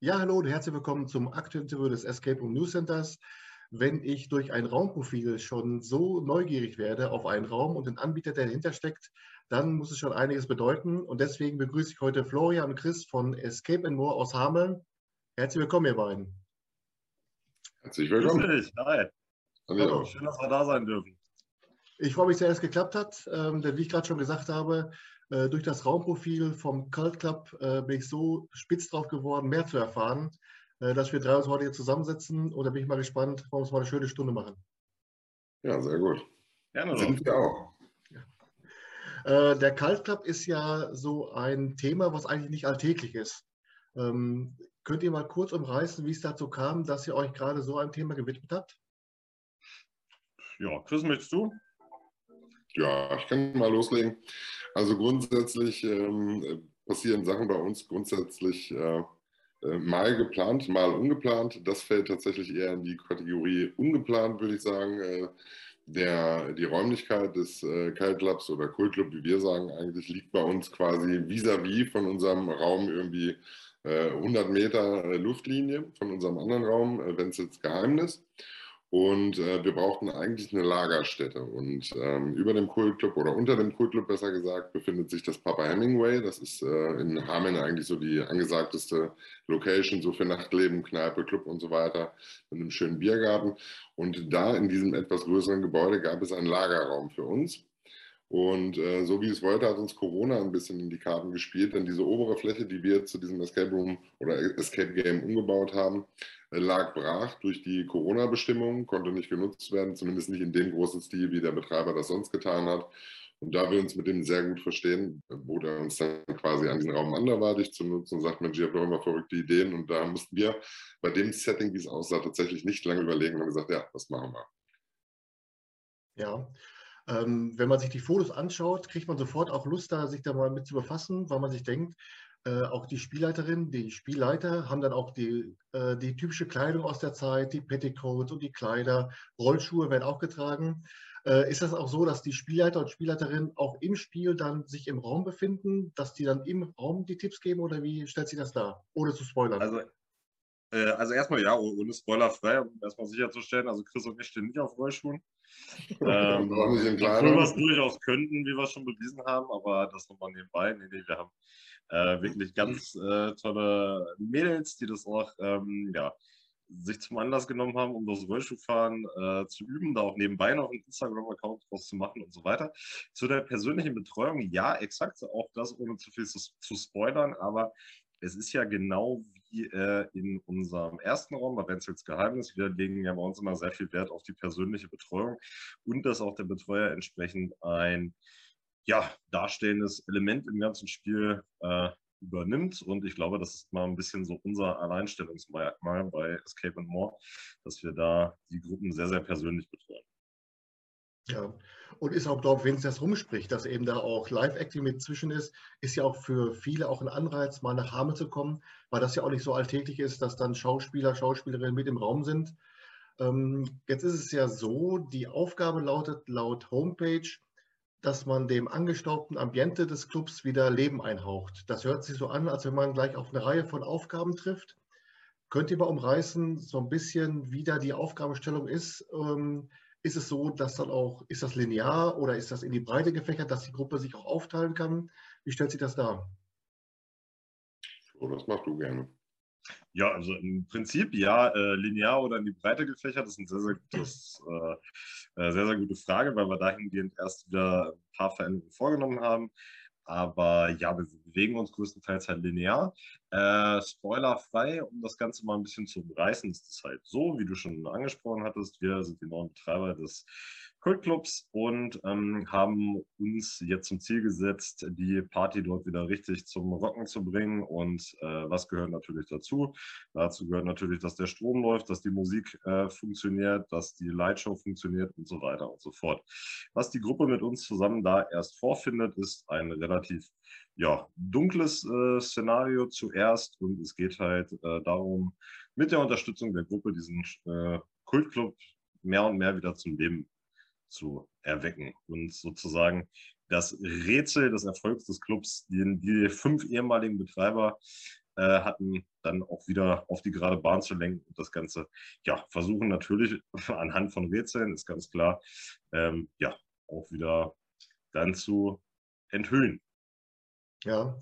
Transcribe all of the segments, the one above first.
Ja, hallo und herzlich willkommen zum aktuellen Interview des Escape Room News Centers. Wenn ich durch ein Raumprofil schon so neugierig werde auf einen Raum und den Anbieter, der dahinter steckt, dann muss es schon einiges bedeuten. Und deswegen begrüße ich heute Florian und Chris von Escape More aus Hameln. Herzlich willkommen, ihr beiden. Herzlich willkommen. Grüß dich. Hi. Hallo. Schön, dass wir da sein dürfen. Ich freue mich sehr, dass es geklappt hat, ähm, denn wie ich gerade schon gesagt habe, äh, durch das Raumprofil vom Cult Club äh, bin ich so spitz drauf geworden, mehr zu erfahren, äh, dass wir drei uns heute hier zusammensetzen. Und da bin ich mal gespannt, wollen wir uns mal eine schöne Stunde machen. Ja, sehr gut. Gerne Sind wir auch. Ja. der Cult Club ist ja so ein Thema, was eigentlich nicht alltäglich ist. Ähm, könnt ihr mal kurz umreißen, wie es dazu kam, dass ihr euch gerade so einem Thema gewidmet habt? Ja, Chris, möchtest du? Ja, ich kann mal loslegen. Also grundsätzlich ähm, passieren Sachen bei uns grundsätzlich äh, äh, mal geplant, mal ungeplant. Das fällt tatsächlich eher in die Kategorie ungeplant, würde ich sagen. Äh, der, die Räumlichkeit des äh, Clubs oder Cool Club, wie wir sagen, eigentlich liegt bei uns quasi vis-à-vis -vis von unserem Raum irgendwie äh, 100 Meter äh, Luftlinie von unserem anderen Raum, äh, wenn es jetzt Geheimnis. ist. Und äh, wir brauchten eigentlich eine Lagerstätte. Und ähm, über dem Kultclub oder unter dem Kultclub besser gesagt befindet sich das Papa Hemingway. Das ist äh, in Hameln eigentlich so die angesagteste Location, so für Nachtleben, Kneipe, Club und so weiter, mit einem schönen Biergarten. Und da in diesem etwas größeren Gebäude gab es einen Lagerraum für uns. Und äh, so wie es wollte, hat uns Corona ein bisschen in die Karten gespielt, denn diese obere Fläche, die wir zu diesem Escape Room oder Escape Game umgebaut haben, lag brach durch die Corona-Bestimmungen, konnte nicht genutzt werden, zumindest nicht in dem großen Stil, wie der Betreiber das sonst getan hat. Und da wir uns mit dem sehr gut verstehen, bot er uns dann quasi an diesen Raum anderweitig zu nutzen und sagt, Mensch, ich habe doch immer verrückte Ideen. Und da mussten wir bei dem Setting, wie es aussah, tatsächlich nicht lange überlegen und haben gesagt, ja, das machen wir. Ja, ähm, wenn man sich die Fotos anschaut, kriegt man sofort auch Lust, da sich da mal mit zu befassen, weil man sich denkt, äh, auch die Spielleiterin, die Spielleiter haben dann auch die, äh, die typische Kleidung aus der Zeit, die Petticoats und die Kleider, Rollschuhe werden auch getragen. Äh, ist das auch so, dass die Spielleiter und Spielleiterinnen auch im Spiel dann sich im Raum befinden, dass die dann im Raum die Tipps geben oder wie stellt sich das dar, ohne zu spoilern? Also, äh, also erstmal ja, ohne spoilerfrei, um erstmal sicherzustellen, also Chris und ich stehen nicht auf Rollschuhen. ähm, obwohl wir es durchaus könnten, wie wir schon bewiesen haben, aber das nochmal nebenbei. Nee, nee, wir haben äh, wirklich ganz äh, tolle Mädels, die das auch ähm, ja, sich zum Anlass genommen haben, um das Rollschuhfahren äh, zu üben, da auch nebenbei noch einen Instagram-Account draus zu machen und so weiter. Zu der persönlichen Betreuung, ja, exakt, auch das ohne zu viel zu, zu spoilern, aber es ist ja genau wie äh, in unserem ersten Raum bei Benzels Geheimnis. Wir legen ja bei uns immer sehr viel Wert auf die persönliche Betreuung und dass auch der Betreuer entsprechend ein ja, darstellendes Element im ganzen Spiel äh, übernimmt. Und ich glaube, das ist mal ein bisschen so unser Alleinstellungsmerkmal bei Escape and More, dass wir da die Gruppen sehr, sehr persönlich betreuen. Ja, und ist auch dort, wenn es das rumspricht, dass eben da auch Live-Acting mit zwischen ist, ist ja auch für viele auch ein Anreiz, mal nach Hamel zu kommen, weil das ja auch nicht so alltäglich ist, dass dann Schauspieler, Schauspielerinnen mit im Raum sind. Ähm, jetzt ist es ja so, die Aufgabe lautet laut Homepage, dass man dem angestaubten Ambiente des Clubs wieder Leben einhaucht. Das hört sich so an, als wenn man gleich auf eine Reihe von Aufgaben trifft. Könnt ihr mal umreißen, so ein bisschen, wie da die Aufgabenstellung ist? Ähm, ist es so, dass dann auch, ist das linear oder ist das in die Breite gefächert, dass die Gruppe sich auch aufteilen kann? Wie stellt sich das dar? Oh, das machst du gerne. Ja, also im Prinzip ja, äh, linear oder in die Breite gefächert, das ist eine sehr, sehr, gutes, äh, äh, sehr, sehr gute Frage, weil wir dahingehend erst wieder ein paar Veränderungen vorgenommen haben. Aber ja, wir bewegen uns größtenteils halt linear. Äh, spoilerfrei, um das Ganze mal ein bisschen zu umreißen, ist es halt so, wie du schon angesprochen hattest, wir sind die neuen Betreiber des Kultclubs und ähm, haben uns jetzt zum Ziel gesetzt, die Party dort wieder richtig zum Rocken zu bringen. Und äh, was gehört natürlich dazu? Dazu gehört natürlich, dass der Strom läuft, dass die Musik äh, funktioniert, dass die Lightshow funktioniert und so weiter und so fort. Was die Gruppe mit uns zusammen da erst vorfindet, ist ein relativ ja, dunkles äh, Szenario zuerst und es geht halt äh, darum, mit der Unterstützung der Gruppe diesen äh, Kultclub mehr und mehr wieder zum Leben zu erwecken und sozusagen das Rätsel des Erfolgs des Clubs, den die fünf ehemaligen Betreiber äh, hatten, dann auch wieder auf die gerade Bahn zu lenken und das Ganze, ja, versuchen natürlich anhand von Rätseln, ist ganz klar, ähm, ja, auch wieder dann zu enthüllen. Ja,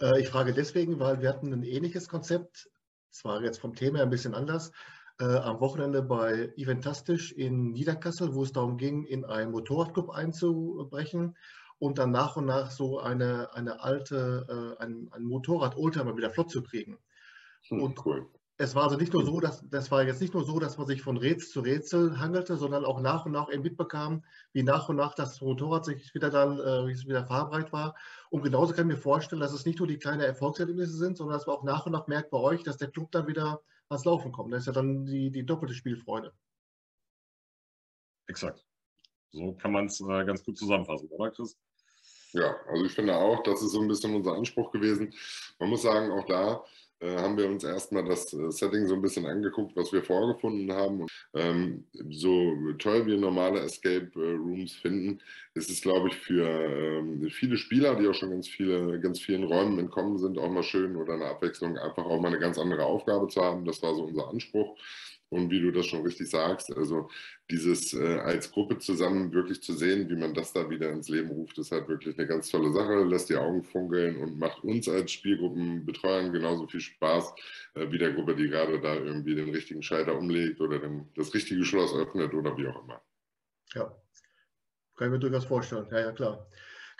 äh, ich frage deswegen, weil wir hatten ein ähnliches Konzept, zwar jetzt vom Thema ein bisschen anders, äh, am Wochenende bei Eventastisch in Niederkassel, wo es darum ging, in einen Motorradclub einzubrechen und dann nach und nach so eine, eine alte, äh, ein, ein Motorrad-Oldtimer wieder flott zu kriegen. Hm, und cool. es war also nicht nur so, dass das war jetzt nicht nur so, dass man sich von Rätsel zu Rätsel hangelte, sondern auch nach und nach eben mitbekam, wie nach und nach das Motorrad sich wieder dann, äh, wieder fahrbereit war. Und genauso kann ich mir vorstellen, dass es nicht nur die kleinen Erfolgserlebnisse sind, sondern dass man auch nach und nach merkt bei euch, dass der Club dann wieder ans Laufen kommt. Das ist ja dann die, die doppelte Spielfreude. Exakt. So kann man es äh, ganz gut zusammenfassen, oder Chris? Ja, also ich finde auch, das ist so ein bisschen unser Anspruch gewesen. Man muss sagen, auch da haben wir uns erstmal das äh, Setting so ein bisschen angeguckt, was wir vorgefunden haben. Ähm, so toll wir normale Escape äh, Rooms finden, ist es, glaube ich, für ähm, viele Spieler, die auch schon ganz viele, ganz vielen Räumen entkommen sind, auch mal schön oder eine Abwechslung, einfach auch mal eine ganz andere Aufgabe zu haben. Das war so unser Anspruch. Und wie du das schon richtig sagst, also dieses äh, als Gruppe zusammen wirklich zu sehen, wie man das da wieder ins Leben ruft, ist halt wirklich eine ganz tolle Sache, lässt die Augen funkeln und macht uns als Spielgruppenbetreuern genauso viel Spaß äh, wie der Gruppe, die gerade da irgendwie den richtigen Schalter umlegt oder den, das richtige Schloss öffnet oder wie auch immer. Ja, kann ich mir durchaus vorstellen. Ja, ja, klar.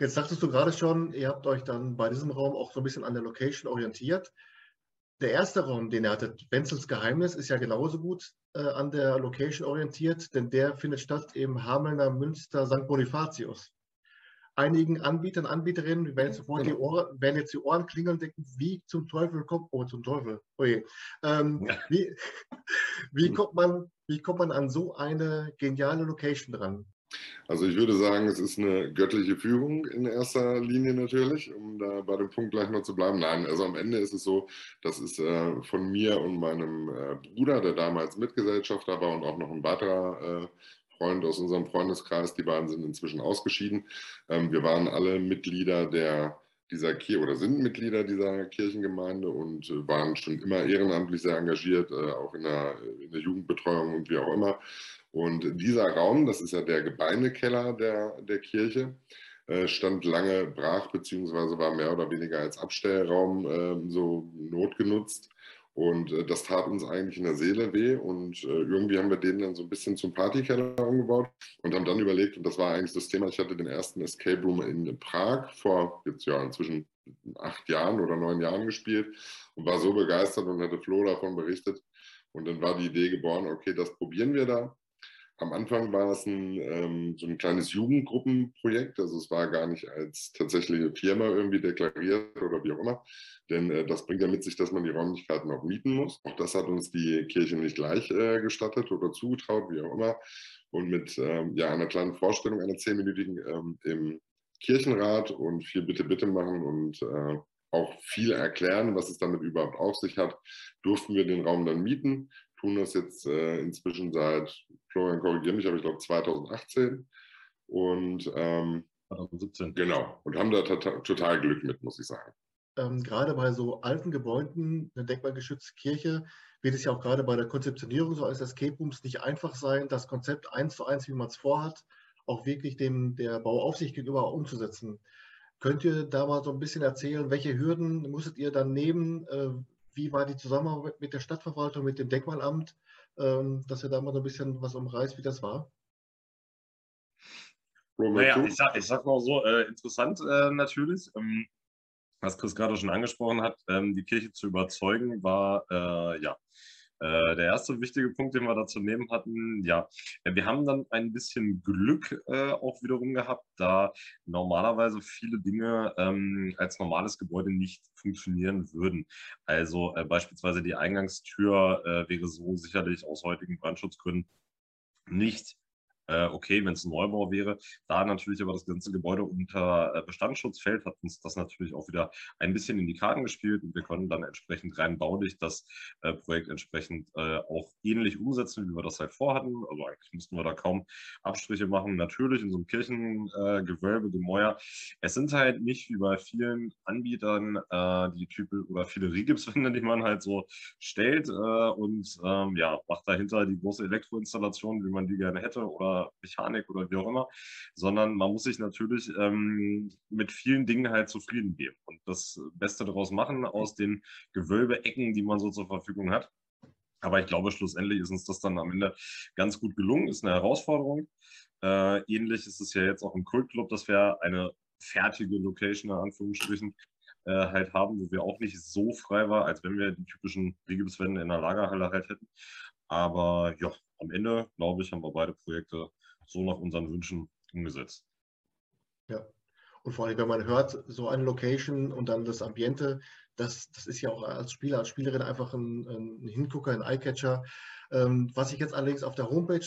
Jetzt sagtest du gerade schon, ihr habt euch dann bei diesem Raum auch so ein bisschen an der Location orientiert der erste Raum, den er hatte, Wenzels Geheimnis, ist ja genauso gut äh, an der Location orientiert, denn der findet statt im Hamelner Münster St. Bonifatius. Einigen Anbietern, Anbieterinnen werden, sofort die Ohren, werden jetzt die Ohren klingeln und denken, wie zum Teufel kommt, oh zum Teufel, oje. Ähm, ja. wie, wie, kommt man, wie kommt man an so eine geniale Location dran? Also ich würde sagen, es ist eine göttliche Führung in erster Linie natürlich, um da bei dem Punkt gleich noch zu bleiben. Nein, also am Ende ist es so, das ist äh, von mir und meinem äh, Bruder, der damals Mitgesellschafter war und auch noch ein weiterer äh, Freund aus unserem Freundeskreis, die beiden sind inzwischen ausgeschieden. Ähm, wir waren alle Mitglieder der dieser Kirche oder sind Mitglieder dieser Kirchengemeinde und waren schon immer ehrenamtlich sehr engagiert, auch in der, in der Jugendbetreuung und wie auch immer. Und dieser Raum, das ist ja der Gebeinekeller der, der Kirche, äh, stand lange brach, beziehungsweise war mehr oder weniger als Abstellraum äh, so notgenutzt. Und äh, das tat uns eigentlich in der Seele weh. Und äh, irgendwie haben wir den dann so ein bisschen zum Partykeller umgebaut und haben dann überlegt, und das war eigentlich das Thema, ich hatte den ersten Escape Room in Prag vor jetzt ja inzwischen acht Jahren oder neun Jahren gespielt und war so begeistert und hatte Flo davon berichtet. Und dann war die Idee geboren, okay, das probieren wir da. Am Anfang war es ein, ähm, so ein kleines Jugendgruppenprojekt, also es war gar nicht als tatsächliche Firma irgendwie deklariert oder wie auch immer, denn äh, das bringt ja mit sich, dass man die Räumlichkeiten auch mieten muss. Auch das hat uns die Kirche nicht gleich äh, gestattet oder zugetraut, wie auch immer. Und mit ähm, ja, einer kleinen Vorstellung, einer zehnminütigen ähm, im Kirchenrat und viel Bitte, Bitte machen und äh, auch viel erklären, was es damit überhaupt auf sich hat, durften wir den Raum dann mieten tun das jetzt äh, inzwischen seit, Florian korrigiere mich, aber ich glaube 2018 und ähm, 2017. Genau, und haben da total Glück mit, muss ich sagen. Ähm, gerade bei so alten Gebäuden, eine denkmalgeschützte Kirche, wird es ja auch gerade bei der Konzeptionierung so als Escape Rooms nicht einfach sein, das Konzept eins zu eins, wie man es vorhat, auch wirklich dem der Bauaufsicht gegenüber umzusetzen. Könnt ihr da mal so ein bisschen erzählen, welche Hürden musstet ihr dann nehmen? Wie war die Zusammenarbeit mit der Stadtverwaltung, mit dem Denkmalamt, ähm, dass ihr da mal so ein bisschen was umreißt, wie das war? Naja, ich sag, ich sag mal so, äh, interessant äh, natürlich. Ähm, was Chris gerade schon angesprochen hat, ähm, die Kirche zu überzeugen, war äh, ja äh, der erste wichtige Punkt, den wir dazu nehmen hatten, ja, wir haben dann ein bisschen Glück äh, auch wiederum gehabt, da normalerweise viele Dinge ähm, als normales Gebäude nicht funktionieren würden. Also äh, beispielsweise die Eingangstür äh, wäre so sicherlich aus heutigen Brandschutzgründen nicht äh, okay, wenn es ein Neubau wäre. Da natürlich aber das ganze Gebäude unter äh, Bestandsschutz fällt, hat uns das natürlich auch wieder ein bisschen in die Karten gespielt und wir konnten dann entsprechend rein baulich das äh, Projekt entsprechend äh, auch ähnlich umsetzen, wie wir das halt vorhatten. Also eigentlich mussten wir da kaum Abstriche machen. Natürlich in so einem Kirchengewölbe, Gemäuer. Es sind halt nicht wie bei vielen Anbietern äh, die Typen oder viele Rigipswände, die man halt so stellt und ähm, ja, macht dahinter die große Elektroinstallation, wie man die gerne hätte oder Mechanik oder wie auch immer, sondern man muss sich natürlich ähm, mit vielen Dingen halt zufrieden geben und das Beste daraus machen aus den Gewölbeecken, die man so zur Verfügung hat. Aber ich glaube, schlussendlich ist uns das dann am Ende ganz gut gelungen, ist eine Herausforderung. Äh, ähnlich ist es ja jetzt auch im Kultclub, dass wir eine fertige Location in Anführungsstrichen äh, halt haben, wo wir auch nicht so frei war, als wenn wir die typischen Rigipswände in der Lagerhalle halt hätten. Aber ja, am Ende, glaube ich, haben wir beide Projekte so nach unseren Wünschen umgesetzt. Ja, und vor allem, wenn man hört, so eine Location und dann das Ambiente, das, das ist ja auch als Spieler, als Spielerin einfach ein, ein Hingucker, ein Eyecatcher. Ähm, was ich jetzt allerdings auf der Homepage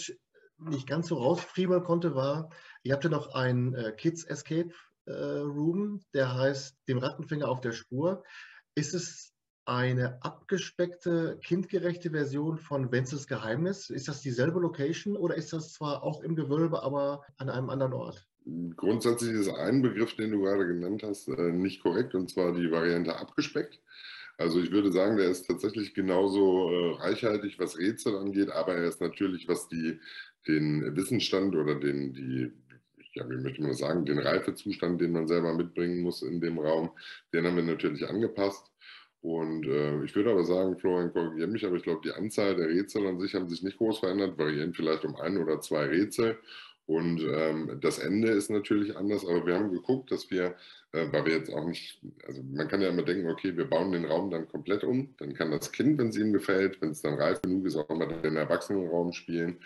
nicht ganz so rausfriemeln konnte, war, ihr habt ja noch ein äh, Kids Escape Room, der heißt Dem Rattenfinger auf der Spur. Ist es eine abgespeckte, kindgerechte Version von Wenzels Geheimnis? Ist das dieselbe Location oder ist das zwar auch im Gewölbe, aber an einem anderen Ort? Grundsätzlich ist ein Begriff, den du gerade genannt hast, äh, nicht korrekt, und zwar die Variante abgespeckt. Also ich würde sagen, der ist tatsächlich genauso äh, reichhaltig, was Rätsel angeht, aber er ist natürlich, was die, den Wissensstand oder den, die, ja, wie möchte man sagen, den Reifezustand, den man selber mitbringen muss in dem Raum, den haben wir natürlich angepasst. Und äh, ich würde aber sagen, Florian korrigiert mich, aber ich glaube, die Anzahl der Rätsel an sich haben sich nicht groß verändert, variieren vielleicht um ein oder zwei Rätsel. Und ähm, das Ende ist natürlich anders, aber wir haben geguckt, dass wir, äh, weil wir jetzt auch nicht, also man kann ja immer denken, okay, wir bauen den Raum dann komplett um, dann kann das Kind, wenn es ihm gefällt, wenn es dann reif genug ist, auch mal den Erwachsenenraum spielen.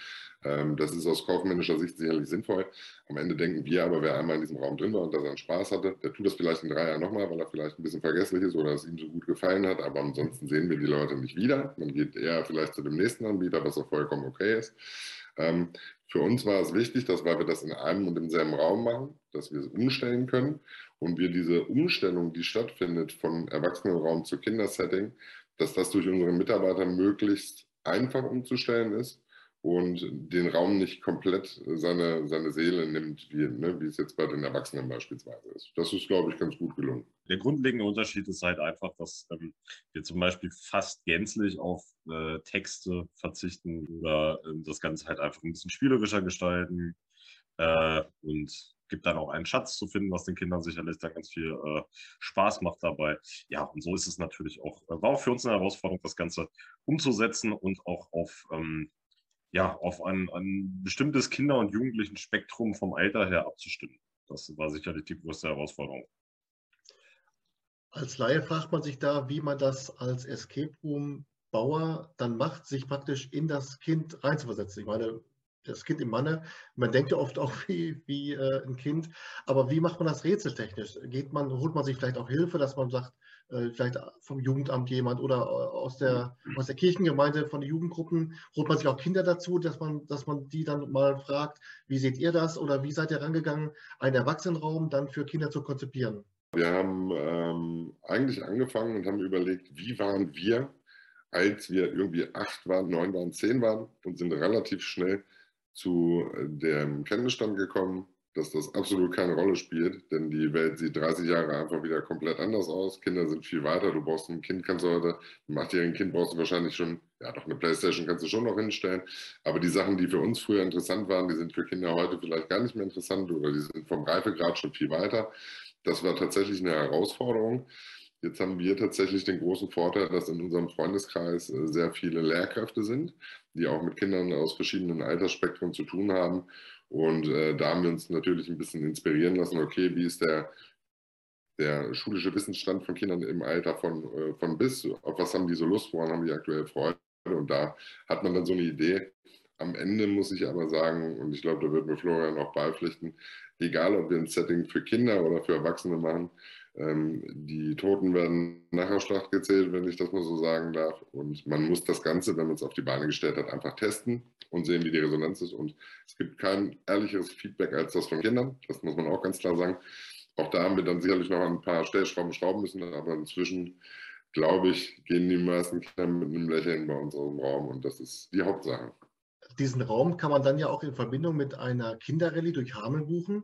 Ähm, das ist aus kaufmännischer Sicht sicherlich sinnvoll. Am Ende denken wir aber, wer einmal in diesem Raum drin war und da seinen Spaß hatte, der tut das vielleicht in drei Jahren nochmal, weil er vielleicht ein bisschen vergesslich ist oder es ihm so gut gefallen hat. Aber ansonsten sehen wir die Leute nicht wieder. Man geht eher vielleicht zu dem nächsten Anbieter, was auch vollkommen okay ist. Ähm, für uns war es wichtig, dass weil wir das in einem und demselben Raum machen, dass wir es umstellen können und wir diese Umstellung, die stattfindet von Erwachsenenraum zu Kindersetting, dass das durch unsere Mitarbeiter möglichst einfach umzustellen ist und den Raum nicht komplett seine, seine Seele nimmt, wie, ne, wie es jetzt bei den Erwachsenen beispielsweise ist. Das ist, glaube ich, ganz gut gelungen. Der grundlegende Unterschied ist halt einfach, dass ähm, wir zum Beispiel fast gänzlich auf äh, Texte verzichten oder äh, das Ganze halt einfach ein bisschen spielerischer gestalten äh, und gibt dann auch einen Schatz zu finden, was den Kindern sicherlich dann ganz viel äh, Spaß macht dabei. Ja, und so ist es natürlich auch, äh, war auch für uns eine Herausforderung, das Ganze umzusetzen und auch auf ähm, ja, auf ein, ein bestimmtes Kinder- und Jugendlichen-Spektrum vom Alter her abzustimmen. Das war sicherlich die größte Herausforderung. Als Laie fragt man sich da, wie man das als Escape Room Bauer dann macht, sich praktisch in das Kind reinzuversetzen. Ich meine, das Kind im Manne, man denkt ja oft auch wie, wie äh, ein Kind, aber wie macht man das rätseltechnisch? Geht man, holt man sich vielleicht auch Hilfe, dass man sagt, äh, vielleicht vom Jugendamt jemand oder äh, aus der, aus der Kirchengemeinde von den Jugendgruppen, holt man sich auch Kinder dazu, dass man, dass man die dann mal fragt, wie seht ihr das oder wie seid ihr rangegangen, einen Erwachsenenraum dann für Kinder zu konzipieren? Wir haben ähm, eigentlich angefangen und haben überlegt, wie waren wir, als wir irgendwie acht waren, neun waren, zehn waren und sind relativ schnell zu dem Kenntnisstand gekommen, dass das absolut keine Rolle spielt, denn die Welt sieht 30 Jahre einfach wieder komplett anders aus. Kinder sind viel weiter. Du brauchst ein Kind, kannst du heute, ein achtjährigen Kind brauchst du wahrscheinlich schon, ja, doch eine Playstation kannst du schon noch hinstellen. Aber die Sachen, die für uns früher interessant waren, die sind für Kinder heute vielleicht gar nicht mehr interessant oder die sind vom Reifegrad schon viel weiter. Das war tatsächlich eine Herausforderung. Jetzt haben wir tatsächlich den großen Vorteil, dass in unserem Freundeskreis äh, sehr viele Lehrkräfte sind, die auch mit Kindern aus verschiedenen Altersspektren zu tun haben. Und äh, da haben wir uns natürlich ein bisschen inspirieren lassen, okay, wie ist der, der schulische Wissensstand von Kindern im Alter von, äh, von bis, auf was haben die so Lust, woran haben die aktuell Freude? Und da hat man dann so eine Idee. Am Ende muss ich aber sagen, und ich glaube, da wird mir Florian auch beipflichten, egal ob wir ein Setting für Kinder oder für Erwachsene machen, Ähm, die Toten werden nachher Schlacht gezählt, wenn ich das mal so sagen darf. Und man muss das Ganze, wenn man es auf die Beine gestellt hat, einfach testen und sehen, wie die Resonanz ist. Und es gibt kein ehrlicheres Feedback als das von Kindern. Das muss man auch ganz klar sagen. Auch da haben wir dann sicherlich noch ein paar Stellschrauben schrauben müssen, aber inzwischen, glaube ich, gehen die meisten Kinder mit einem Lächeln bei unserem Raum und das ist die Hauptsache. Diesen Raum kann man dann ja auch in Verbindung mit einer Kinderrallye durch Hameln buchen.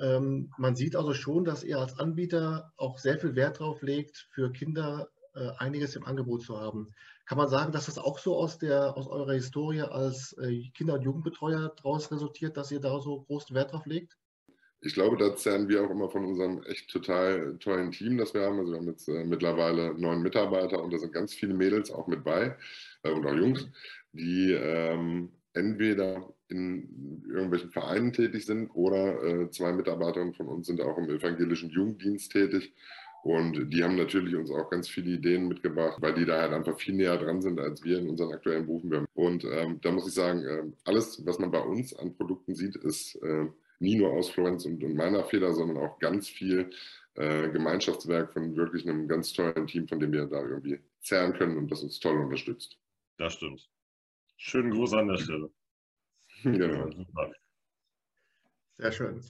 Ähm, man sieht also schon, dass ihr als Anbieter auch sehr viel Wert darauf legt, für Kinder äh, einiges im Angebot zu haben. Kann man sagen, dass das auch so aus, der, aus eurer Historie als äh, Kinder- und Jugendbetreuer daraus resultiert, dass ihr da so großen Wert drauf legt? Ich glaube, da zerren wir auch immer von unserem echt total tollen Team, das wir haben. Also wir haben jetzt äh, mittlerweile neun Mitarbeiter und da sind ganz viele Mädels auch mit bei und auch Jungs, die ähm, entweder in irgendwelchen Vereinen tätig sind oder äh, zwei Mitarbeiterinnen von uns sind auch im evangelischen Jugenddienst tätig. Und die haben natürlich uns auch ganz viele Ideen mitgebracht, weil die da halt einfach viel näher dran sind als wir in unseren aktuellen Berufen. Und ähm, da muss ich sagen, äh, alles, was man bei uns an Produkten sieht, ist äh, nie nur aus Florenz und, und, meiner Feder, sondern auch ganz viel äh, Gemeinschaftswerk von wirklich einem ganz tollen Team, von dem wir da irgendwie zerren können und das uns toll unterstützt. Das stimmt. Schönen Gruß an der Stelle. Genau. Sehr schön.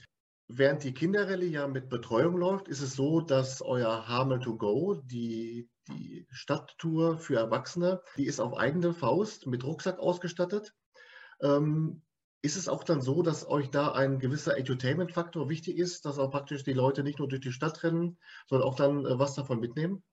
Während die Kinderrallye ja mit Betreuung läuft, ist es so, dass euer Hamel to Go, die, die Stadttour für Erwachsene, die ist auf eigene Faust mit Rucksack ausgestattet. Ähm, ist es auch dann so, dass euch da ein gewisser Entertainment-Faktor wichtig ist, dass auch praktisch die Leute nicht nur durch die Stadt rennen, sondern auch dann äh, was davon mitnehmen?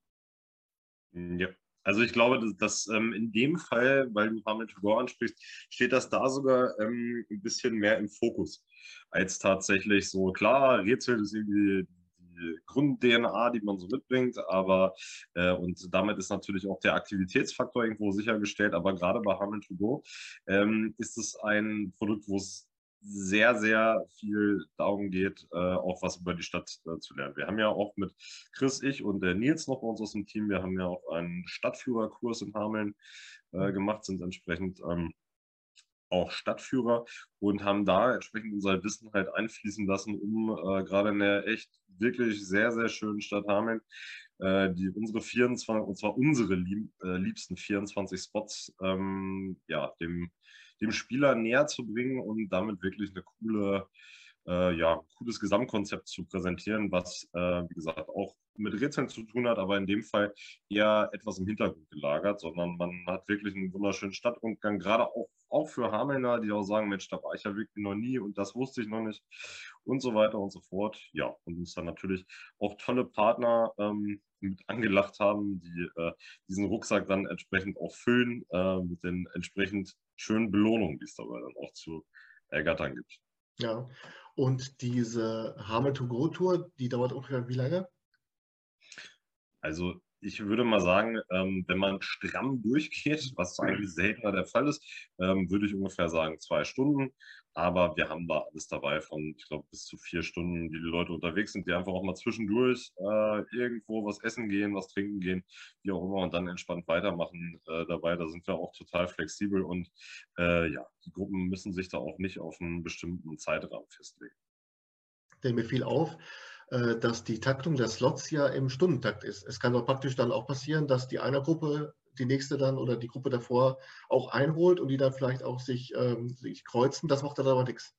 Ja, also ich glaube, dass, dass ähm, in dem Fall, weil du Hamid Go ansprichst, steht das da sogar ähm, ein bisschen mehr im Fokus als tatsächlich so, klar, Rätsel ist irgendwie die Grund-DNA, die man so mitbringt, aber äh, und damit ist natürlich auch der Aktivitätsfaktor irgendwo sichergestellt, aber gerade bei Hamid Go ähm, ist es ein Produkt, wo es sehr, sehr viel darum geht, äh, auch was über die Stadt äh, zu lernen. Wir haben ja auch mit Chris, ich und der Nils noch bei uns aus dem Team, wir haben ja auch einen Stadtführerkurs in Hameln äh, gemacht, sind entsprechend ähm, auch Stadtführer und haben da entsprechend unser Wissen halt einfließen lassen, um äh, gerade in der echt wirklich sehr, sehr schönen Stadt Hameln äh, die unsere 24, und zwar unsere lieb, äh, liebsten 24 Spots, ähm, ja, dem dem Spieler näher zu bringen und damit wirklich eine coole, äh, ja, cooles Gesamtkonzept zu präsentieren, was, äh, wie gesagt, auch mit Rätseln zu tun hat, aber in dem Fall eher etwas im Hintergrund gelagert, sondern man hat wirklich einen wunderschönen Stadtrundgang, gerade auch, auch für Hamelner, die auch sagen, Mensch, da war ich ja wirklich noch nie und das wusste ich noch nicht und so weiter und so fort. Ja, und uns dann natürlich auch tolle Partner ähm, mit angelacht haben, die äh, diesen Rucksack dann entsprechend auch füllen äh, mit den entsprechend schönen Belohnungen, die es dabei dann auch zu ergattern gibt. Ja, und diese Hamel to Go Tour, die dauert ungefähr wie lange? Also ich würde mal sagen, ähm, wenn man stramm durchgeht, was eigentlich seltener der Fall ist, ähm, würde ich ungefähr sagen zwei Stunden. Aber wir haben da alles dabei von, ich glaube, bis zu vier Stunden, die die Leute unterwegs sind, die einfach auch mal zwischendurch äh, irgendwo was essen gehen, was trinken gehen, wie auch immer, und dann entspannt weitermachen äh, dabei. Da sind wir auch total flexibel und äh, ja, die Gruppen müssen sich da auch nicht auf einen bestimmten Zeitrahmen festlegen. Denn mir fiel auf, dass die Taktung der Slots ja im Stundentakt ist. Es kann doch praktisch dann auch passieren, dass die eine Gruppe die nächste dann oder die Gruppe davor auch einholt und die dann vielleicht auch sich, ähm, sich kreuzen. Das macht dann aber nichts.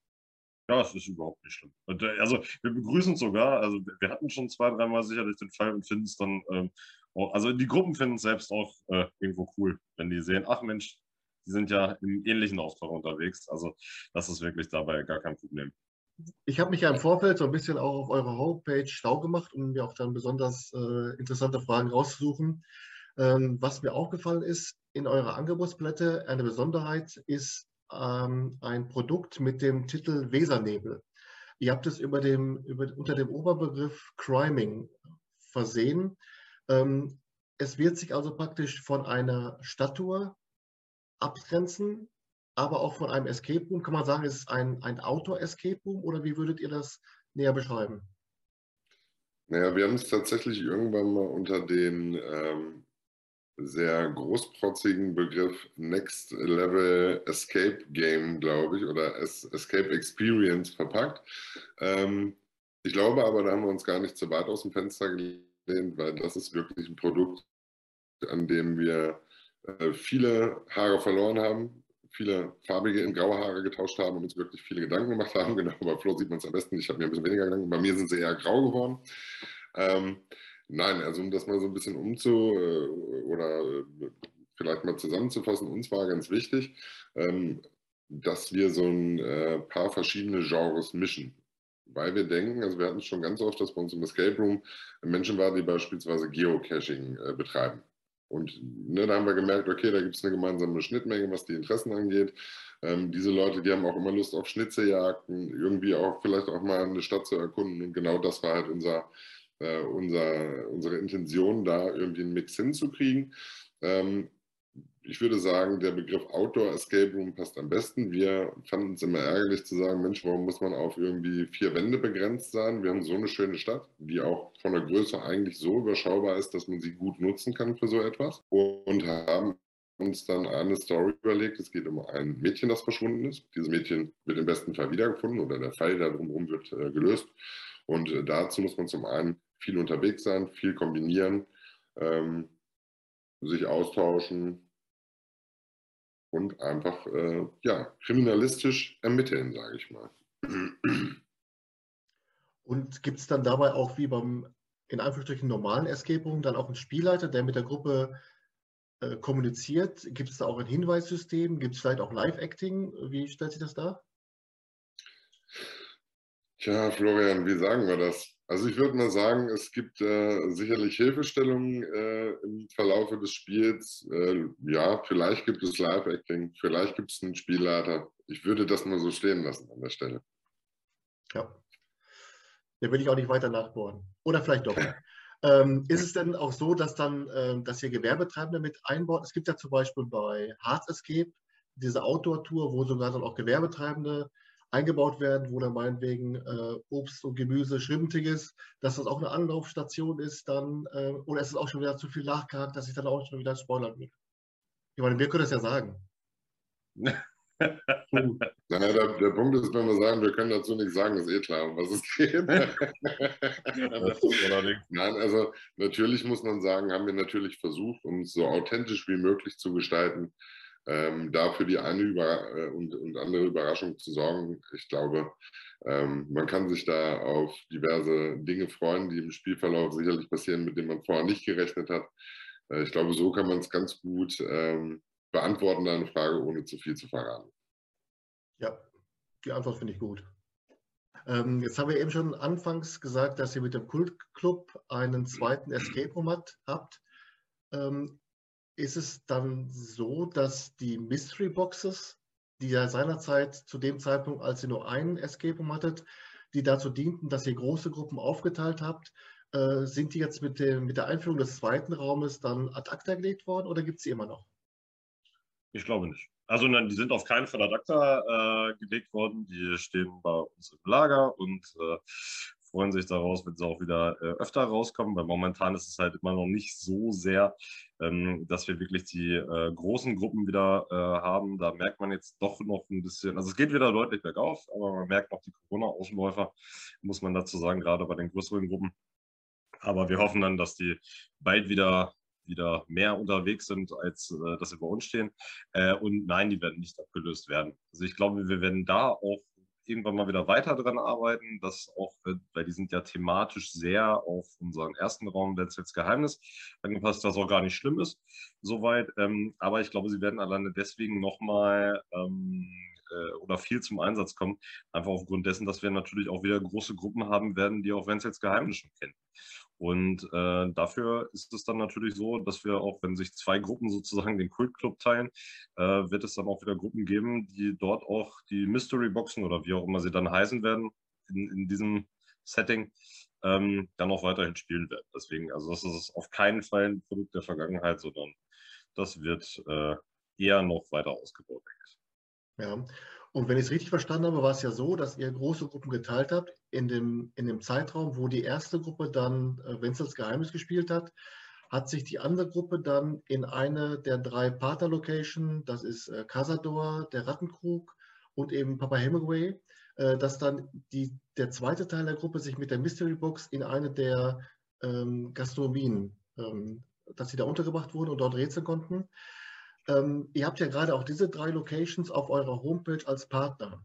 Ja, es ist überhaupt nicht schlimm. Äh, also wir begrüßen es sogar. Also wir hatten schon zwei, dreimal sicherlich den Fall und finden es dann, ähm, auch, also die Gruppen finden es selbst auch äh, irgendwo cool, wenn die sehen, ach Mensch, die sind ja im ähnlichen Auftrag unterwegs. Also das ist wirklich dabei gar kein Problem. Ich habe mich ja im Vorfeld so ein bisschen auch auf eurer Homepage schlau gemacht, um mir auch dann besonders äh, interessante Fragen rauszusuchen. Ähm, was mir aufgefallen ist, in eurer Angebotsplatte eine Besonderheit ist ähm, ein Produkt mit dem Titel Wesernebel. Ihr habt es über dem, über, unter dem Oberbegriff Criming versehen. Ähm, es wird sich also praktisch von einer Stadttour abgrenzen, aber auch von einem Escape Room. Kann man sagen, es ist ein, ein Outdoor-Escape Room oder wie würdet ihr das näher beschreiben? Naja, wir haben es tatsächlich irgendwann mal unter den ähm, sehr großprotzigen Begriff Next Level Escape Game, glaube ich, oder Escape Experience verpackt. Ähm, Ich glaube aber, da haben wir uns gar nicht zu weit aus dem Fenster gelehnt, weil das ist wirklich ein Produkt, an dem wir äh, viele Haare verloren haben, viele farbige in graue Haare getauscht haben und uns wirklich viele Gedanken gemacht haben. Genau, bei Flo sieht man es am besten. Ich habe mir ein bisschen weniger Gedanken. Bei mir sind sie eher grau geworden. Ähm, nein, also um das mal so ein bisschen umzu äh, oder äh, vielleicht mal zusammenzufassen, uns war ganz wichtig, ähm, dass wir so ein äh, paar verschiedene Genres mischen. Weil wir denken, also wir hatten es schon ganz oft, dass bei uns im Escape Room Menschen waren, die beispielsweise Geocaching äh, betreiben. Und ne, da haben wir gemerkt, okay, da gibt es eine gemeinsame Schnittmenge, was die Interessen angeht. Ähm, diese Leute, die haben auch immer Lust auf Schnitzejagden, irgendwie auch vielleicht auch mal eine Stadt zu erkunden. Und genau das war halt unser, äh, unser, unsere Intention, da irgendwie einen Mix hinzukriegen. Ähm, ich würde sagen, der Begriff Outdoor Escape Room passt am besten. Wir fanden es immer ärgerlich zu sagen, Mensch, warum muss man auf irgendwie vier Wände begrenzt sein? Wir haben so eine schöne Stadt, die auch von der Größe eigentlich so überschaubar ist, dass man sie gut nutzen kann für so etwas. Und haben uns dann eine Story überlegt. Es geht um ein Mädchen, das verschwunden ist. Dieses Mädchen wird im besten Fall wiedergefunden oder der Fall darum wird äh, gelöst. Und äh, dazu muss man zum einen viel unterwegs sein, viel kombinieren, ähm, sich austauschen, und einfach äh, ja, kriminalistisch ermitteln, sage ich mal. Und gibt es dann dabei auch wie beim in Anführungsstrichen normalen Escape Room dann auch einen Spielleiter, der mit der Gruppe äh, kommuniziert? Gibt es da auch ein Hinweissystem? Gibt es vielleicht auch Live-Acting? Wie stellt sich das dar? Tja, Florian, wie sagen wir das? Also ich würde mal sagen, es gibt äh, sicherlich Hilfestellungen äh, im Verlaufe des Spiels. Äh, ja, vielleicht gibt es Live-Acting, vielleicht gibt es einen Spielleiter. Ich würde das mal so stehen lassen an der Stelle. Ja. Da will ich auch nicht weiter nachbohren. Oder vielleicht doch. ähm, ist es denn auch so, dass dann, äh, dass ihr Gewerbetreibende mit einbaut? Es gibt ja zum Beispiel bei Hearts Escape diese Outdoor-Tour, wo sogar dann auch Gewerbetreibende eingebaut werden, wo dann meinetwegen äh, Obst und Gemüse schwimmtig ist, dass das auch eine Anlaufstation ist, dann, äh, oder ist es auch schon wieder zu viel nachgehakt, dass ich dann auch schon wieder spoilern will? Ich meine, wir können das ja sagen. naja, der, der, Punkt ist, wenn wir sagen, wir können dazu nichts sagen, ist eh klar, um was es geht. Nein, also natürlich muss man sagen, haben wir natürlich versucht, um es so authentisch wie möglich zu gestalten, ähm, da für die eine Über äh, und, und, andere Überraschung zu sorgen. Ich glaube, ähm, man kann sich da auf diverse Dinge freuen, die im Spielverlauf sicherlich passieren, mit denen man vorher nicht gerechnet hat. Äh, ich glaube, so kann man es ganz gut ähm, beantworten, deine Frage, ohne zu viel zu verraten. Ja, die Antwort finde ich gut. Ähm, jetzt haben wir eben schon anfangs gesagt, dass ihr mit dem Kultclub einen zweiten Escape Room habt. Ähm, ist es dann so, dass die Mystery Boxes, die ja seinerzeit zu dem Zeitpunkt, als ihr nur einen Escape Room hattet, die dazu dienten, dass ihr große Gruppen aufgeteilt habt, äh, sind die jetzt mit, dem, mit der Einführung des zweiten Raumes dann ad acta gelegt worden oder gibt es sie immer noch? Ich glaube nicht. Also nein, die sind auf keinen Fall ad acta äh, gelegt worden. Die stehen bei uns im Lager und äh, freuen sich daraus, wenn sie auch wieder äh, öfter rauskommen, weil momentan ist es halt immer noch nicht so sehr, ähm, dass wir wirklich die äh, großen Gruppen wieder äh, haben. Da merkt man jetzt doch noch ein bisschen, also es geht wieder deutlich bergauf, aber man merkt noch die Corona-Ausläufer, muss man dazu sagen, gerade bei den größeren Gruppen. Aber wir hoffen dann, dass die bald wieder wieder mehr unterwegs sind, als äh, dass sie bei uns stehen. Äh, und nein, die werden nicht abgelöst werden. Also ich glaube, wir werden da auch irgendwann mal wieder weiter dran arbeiten, dass auch, weil die sind ja thematisch sehr auf unseren ersten Raum Wenzels Geheimnis angepasst, was auch gar nicht schlimm ist, soweit. Ähm, aber ich glaube, sie werden alleine deswegen nochmal ähm, äh, oder viel zum Einsatz kommen, einfach aufgrund dessen, dass wir natürlich auch wieder große Gruppen haben werden, die auch Wenzels Geheimnis schon kennen. Und äh, dafür ist es dann natürlich so, dass wir auch, wenn sich zwei Gruppen sozusagen den Kultclub teilen, äh, wird es dann auch wieder Gruppen geben, die dort auch die Mystery Boxen oder wie auch immer sie dann heißen werden, in, in diesem Setting, ähm, dann auch weiterhin spielen werden. Deswegen, also das ist auf keinen Fall ein Produkt der Vergangenheit, sondern das wird äh, eher noch weiter ausgebaut, denke ich. Ja, und wenn ich es richtig verstanden habe, war es ja so, dass ihr große Gruppen geteilt habt in dem, in dem Zeitraum, wo die erste Gruppe dann äh, Wenzels Geheimnis gespielt hat, hat sich die andere Gruppe dann in eine der drei Partner-Location, das ist äh, Casador, der Rattenkrug und eben Papa Hemingway, äh, dass dann die, der zweite Teil der Gruppe sich mit der Mystery Box in eine der ähm, Gastronomien, ähm, dass sie da untergebracht wurden und dort rätseln konnten. Ähm, ihr habt ja gerade auch diese drei Locations auf eurer Homepage als Partner.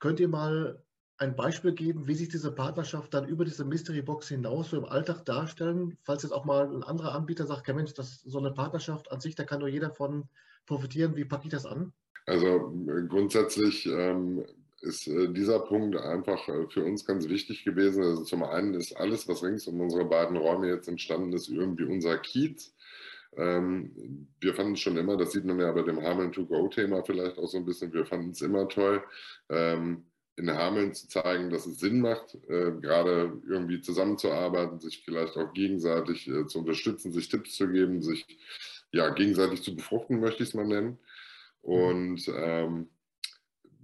Könnt ihr mal ein Beispiel geben, wie sich diese Partnerschaft dann über diese Mystery Box hinaus so im Alltag darstellen, falls jetzt auch mal ein anderer Anbieter sagt, ja Mensch, das so eine Partnerschaft an sich, da kann nur jeder von profitieren. Wie packe ich das an? Also grundsätzlich ähm, ist äh, dieser Punkt einfach äh, für uns ganz wichtig gewesen. Also zum einen ist alles, was rings um unsere beiden Räume jetzt entstanden ist, irgendwie unser Kiez. Ähm, wir fanden es schon immer, das sieht man ja bei dem Hameln to Go Thema vielleicht auch so ein bisschen, wir fanden es immer toll, ähm, in Hameln zu zeigen, dass es Sinn macht, äh, gerade irgendwie zusammenzuarbeiten, sich vielleicht auch gegenseitig äh, zu unterstützen, sich Tipps zu geben, sich ja gegenseitig zu befruchten, möchte ich es mal nennen. Und ähm,